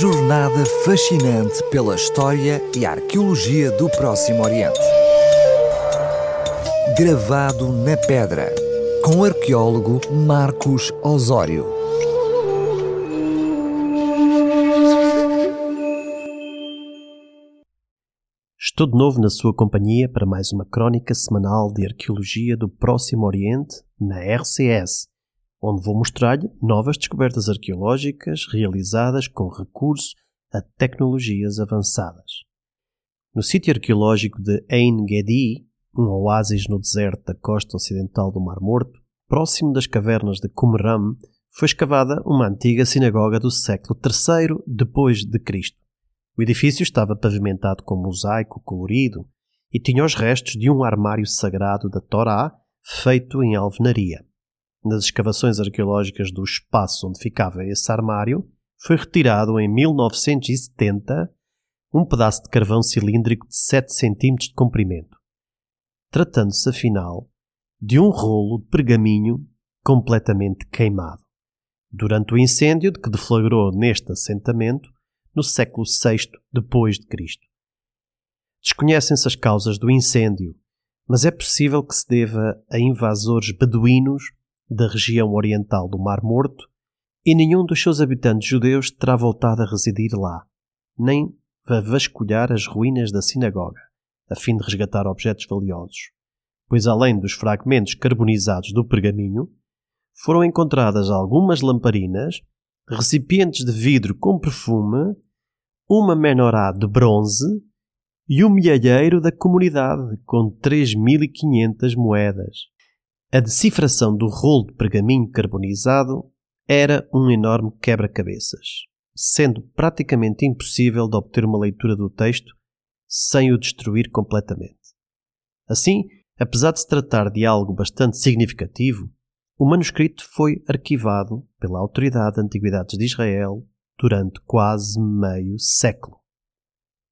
jornada fascinante pela história e arqueologia do Próximo Oriente. Gravado na pedra, com o arqueólogo Marcos Osório. Estou de novo na sua companhia para mais uma crónica semanal de arqueologia do Próximo Oriente na RCS onde vou mostrar-lhe novas descobertas arqueológicas realizadas com recurso a tecnologias avançadas. No sítio arqueológico de Ein Gedi, um oásis no deserto da costa ocidental do Mar Morto, próximo das cavernas de Qumran, foi escavada uma antiga sinagoga do século III depois de Cristo. O edifício estava pavimentado com mosaico colorido e tinha os restos de um armário sagrado da Torá feito em alvenaria nas escavações arqueológicas do espaço onde ficava esse armário, foi retirado em 1970 um pedaço de carvão cilíndrico de 7 cm de comprimento, tratando-se afinal de um rolo de pergaminho completamente queimado, durante o incêndio de que deflagrou neste assentamento no século VI depois de Cristo. Desconhecem-se as causas do incêndio, mas é possível que se deva a invasores beduínos da região oriental do Mar Morto, e nenhum dos seus habitantes judeus terá voltado a residir lá, nem a vasculhar as ruínas da sinagoga, a fim de resgatar objetos valiosos, pois além dos fragmentos carbonizados do pergaminho, foram encontradas algumas lamparinas, recipientes de vidro com perfume, uma menorá de bronze e um milheiro da comunidade com 3.500 moedas. A decifração do rolo de pergaminho carbonizado era um enorme quebra-cabeças, sendo praticamente impossível de obter uma leitura do texto sem o destruir completamente. Assim, apesar de se tratar de algo bastante significativo, o manuscrito foi arquivado pela Autoridade de Antiguidades de Israel durante quase meio século.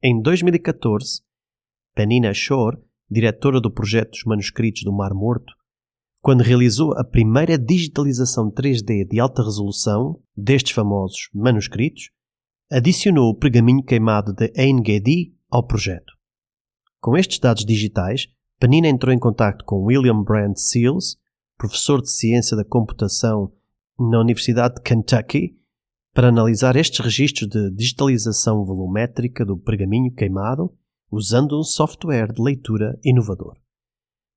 Em 2014, Penina Shore, diretora do projeto dos manuscritos do Mar Morto, quando realizou a primeira digitalização 3D de alta resolução destes famosos manuscritos, adicionou o pergaminho queimado de Ein Gedi ao projeto. Com estes dados digitais, Panina entrou em contato com William Brand Seals, professor de ciência da computação na Universidade de Kentucky, para analisar estes registros de digitalização volumétrica do pergaminho queimado usando um software de leitura inovador.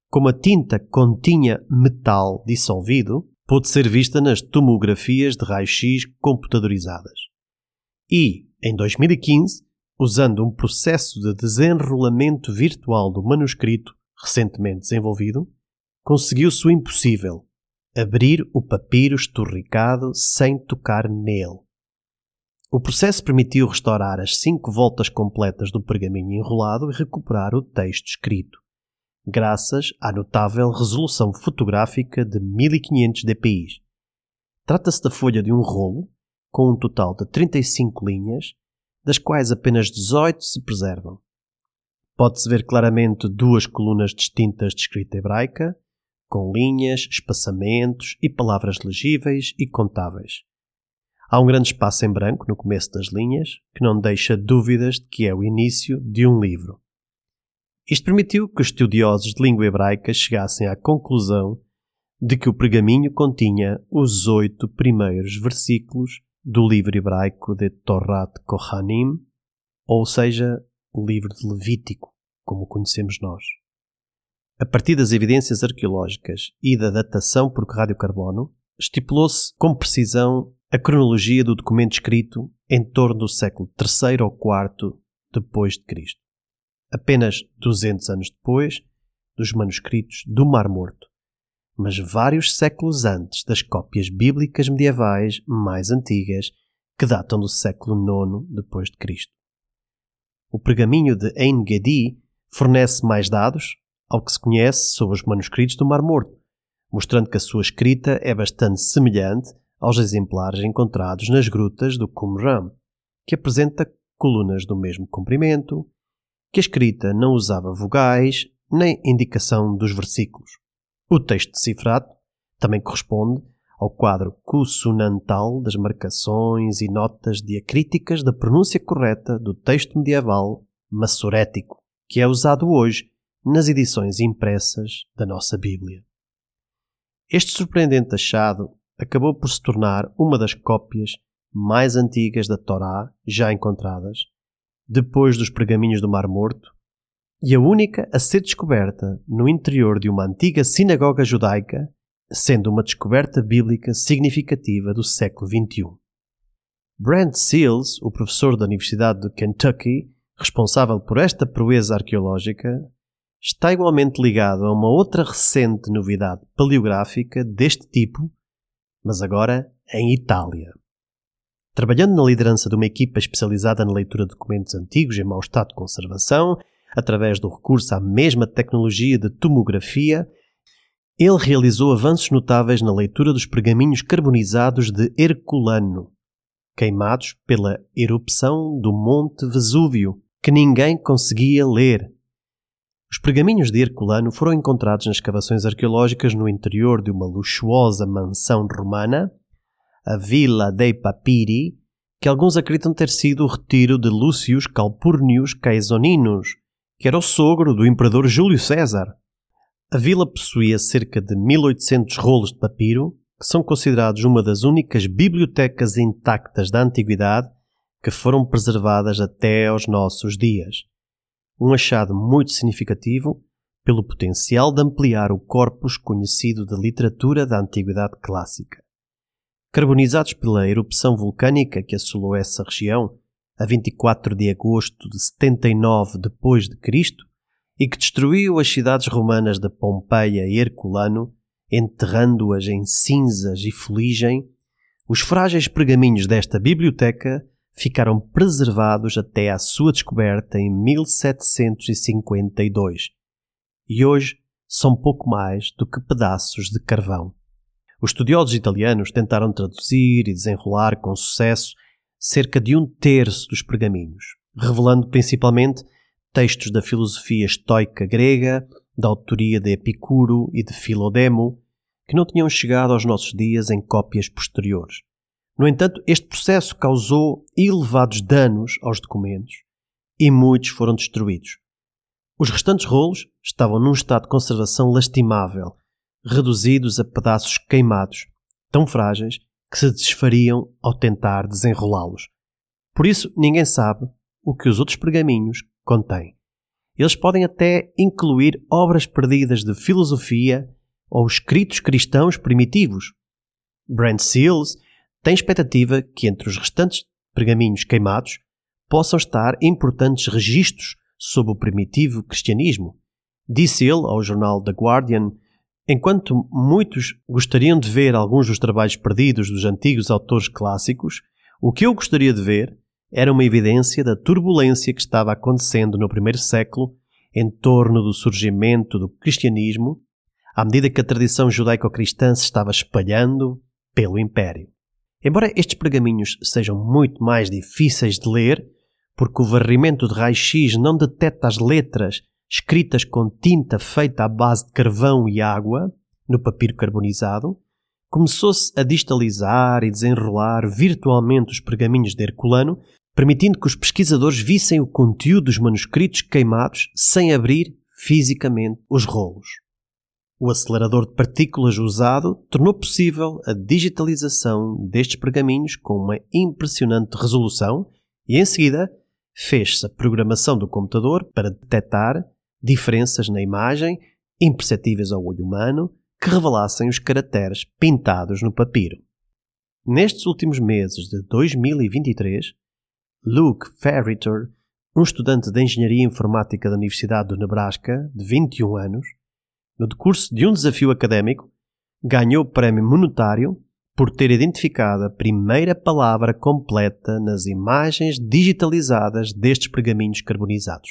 Como a tinta continha metal dissolvido, pôde ser vista nas tomografias de raio-x computadorizadas. E, em 2015, usando um processo de desenrolamento virtual do manuscrito recentemente desenvolvido, conseguiu-se o impossível: abrir o papiro esturricado sem tocar nele. O processo permitiu restaurar as cinco voltas completas do pergaminho enrolado e recuperar o texto escrito graças à notável resolução fotográfica de 1500 dpi. Trata-se da folha de um rolo, com um total de 35 linhas, das quais apenas 18 se preservam. Pode-se ver claramente duas colunas distintas de escrita hebraica, com linhas, espaçamentos e palavras legíveis e contáveis. Há um grande espaço em branco no começo das linhas, que não deixa dúvidas de que é o início de um livro. Isto permitiu que os estudiosos de língua hebraica chegassem à conclusão de que o pergaminho continha os oito primeiros versículos do livro hebraico de Torrat Kohanim, ou seja, o livro de Levítico, como o conhecemos nós. A partir das evidências arqueológicas e da datação por radiocarbono, estipulou-se com precisão a cronologia do documento escrito em torno do século III ou IV depois de Cristo apenas 200 anos depois dos manuscritos do Mar Morto, mas vários séculos antes das cópias bíblicas medievais mais antigas que datam do século IX depois de Cristo. O pergaminho de Ein Gedi fornece mais dados ao que se conhece sobre os manuscritos do Mar Morto, mostrando que a sua escrita é bastante semelhante aos exemplares encontrados nas grutas do Qumran, que apresenta colunas do mesmo comprimento, que a escrita não usava vogais nem indicação dos versículos. O texto decifrado também corresponde ao quadro consonantal das marcações e notas diacríticas da pronúncia correta do texto medieval massorético, que é usado hoje nas edições impressas da nossa Bíblia. Este surpreendente achado acabou por se tornar uma das cópias mais antigas da Torá já encontradas, depois dos pergaminhos do Mar Morto, e a única a ser descoberta no interior de uma antiga sinagoga judaica, sendo uma descoberta bíblica significativa do século XXI. Brent Seals, o professor da Universidade de Kentucky, responsável por esta proeza arqueológica, está igualmente ligado a uma outra recente novidade paleográfica deste tipo, mas agora em Itália. Trabalhando na liderança de uma equipa especializada na leitura de documentos antigos em mau estado de conservação, através do recurso à mesma tecnologia de tomografia, ele realizou avanços notáveis na leitura dos pergaminhos carbonizados de Herculano, queimados pela erupção do Monte Vesúvio, que ninguém conseguia ler. Os pergaminhos de Herculano foram encontrados nas escavações arqueológicas no interior de uma luxuosa mansão romana, a Villa dei Papiri, que alguns acreditam ter sido o retiro de Lucius Calpurnius Caesoninus, que era o sogro do imperador Júlio César. A vila possuía cerca de 1800 rolos de papiro, que são considerados uma das únicas bibliotecas intactas da antiguidade que foram preservadas até aos nossos dias. Um achado muito significativo pelo potencial de ampliar o corpus conhecido da literatura da antiguidade clássica. Carbonizados pela erupção vulcânica que assolou essa região a 24 de agosto de 79 depois de Cristo e que destruiu as cidades romanas de Pompeia e Herculano, enterrando-as em cinzas e fuligem, os frágeis pergaminhos desta biblioteca ficaram preservados até à sua descoberta em 1752 e hoje são pouco mais do que pedaços de carvão. Os estudiosos italianos tentaram traduzir e desenrolar com sucesso cerca de um terço dos pergaminhos, revelando principalmente textos da filosofia estoica grega, da autoria de Epicuro e de Filodemo, que não tinham chegado aos nossos dias em cópias posteriores. No entanto, este processo causou elevados danos aos documentos e muitos foram destruídos. Os restantes rolos estavam num estado de conservação lastimável, reduzidos a pedaços queimados, tão frágeis que se desfariam ao tentar desenrolá-los. Por isso, ninguém sabe o que os outros pergaminhos contêm. Eles podem até incluir obras perdidas de filosofia ou escritos cristãos primitivos. Brent Seals tem expectativa que entre os restantes pergaminhos queimados possam estar importantes registros sobre o primitivo cristianismo. Disse ele ao jornal The Guardian: Enquanto muitos gostariam de ver alguns dos trabalhos perdidos dos antigos autores clássicos, o que eu gostaria de ver era uma evidência da turbulência que estava acontecendo no primeiro século em torno do surgimento do cristianismo, à medida que a tradição judaico-cristã se estava espalhando pelo Império. Embora estes pergaminhos sejam muito mais difíceis de ler, porque o varrimento de raio-x não detecta as letras escritas com tinta feita à base de carvão e água, no papiro carbonizado, começou-se a distalizar e desenrolar virtualmente os pergaminhos de Herculano, permitindo que os pesquisadores vissem o conteúdo dos manuscritos queimados sem abrir fisicamente os rolos. O acelerador de partículas usado tornou possível a digitalização destes pergaminhos com uma impressionante resolução e, em seguida, fez-se a programação do computador para detectar diferenças na imagem imperceptíveis ao olho humano que revelassem os caracteres pintados no papiro. Nestes últimos meses de 2023, Luke Ferriter, um estudante de Engenharia Informática da Universidade do Nebraska, de 21 anos, no decurso de um desafio académico, ganhou o prémio monetário por ter identificado a primeira palavra completa nas imagens digitalizadas destes pergaminhos carbonizados.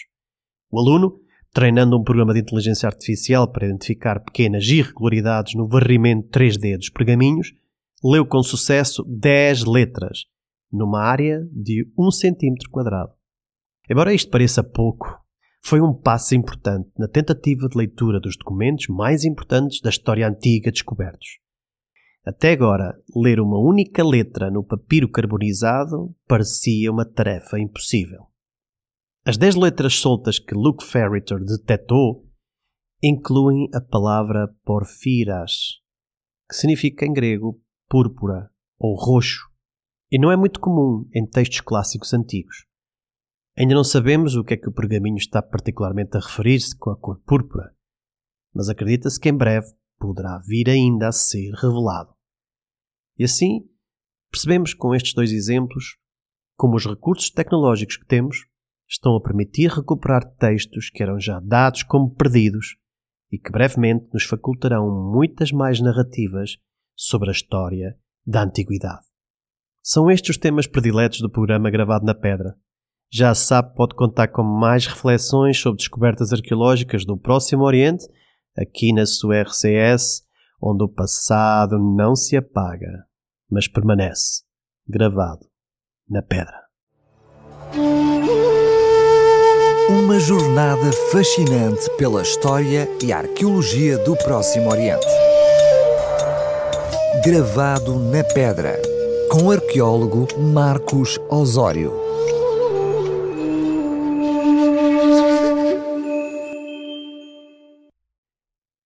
O aluno, treinando um programa de inteligência artificial para identificar pequenas irregularidades no varrimento 3D dos pergaminhos, leu com sucesso 10 letras, numa área de 1 cm. Embora isto pareça pouco, foi um passo importante na tentativa de leitura dos documentos mais importantes da história antiga descobertos. Até agora, ler uma única letra no papiro carbonizado parecia uma tarefa impossível. As dez letras soltas que Luke Ferriter detectou incluem a palavra porfiras, que significa em grego púrpura ou roxo, e não é muito comum em textos clássicos antigos. Ainda não sabemos o que é que o pergaminho está particularmente a referir-se com a cor púrpura, mas acredita-se que em breve poderá vir ainda a ser revelado. E assim, percebemos com estes dois exemplos como os recursos tecnológicos que temos estão a permitir recuperar textos que eram já dados como perdidos e que brevemente nos facultarão muitas mais narrativas sobre a história da Antiguidade. São estes os temas prediletos do programa gravado na pedra. Já sabe, pode contar com mais reflexões sobre descobertas arqueológicas do Próximo Oriente aqui na sua RCS, onde o passado não se apaga, mas permanece gravado na pedra. Uma jornada fascinante pela história e arqueologia do Próximo Oriente. Gravado na pedra, com o arqueólogo Marcos Osório.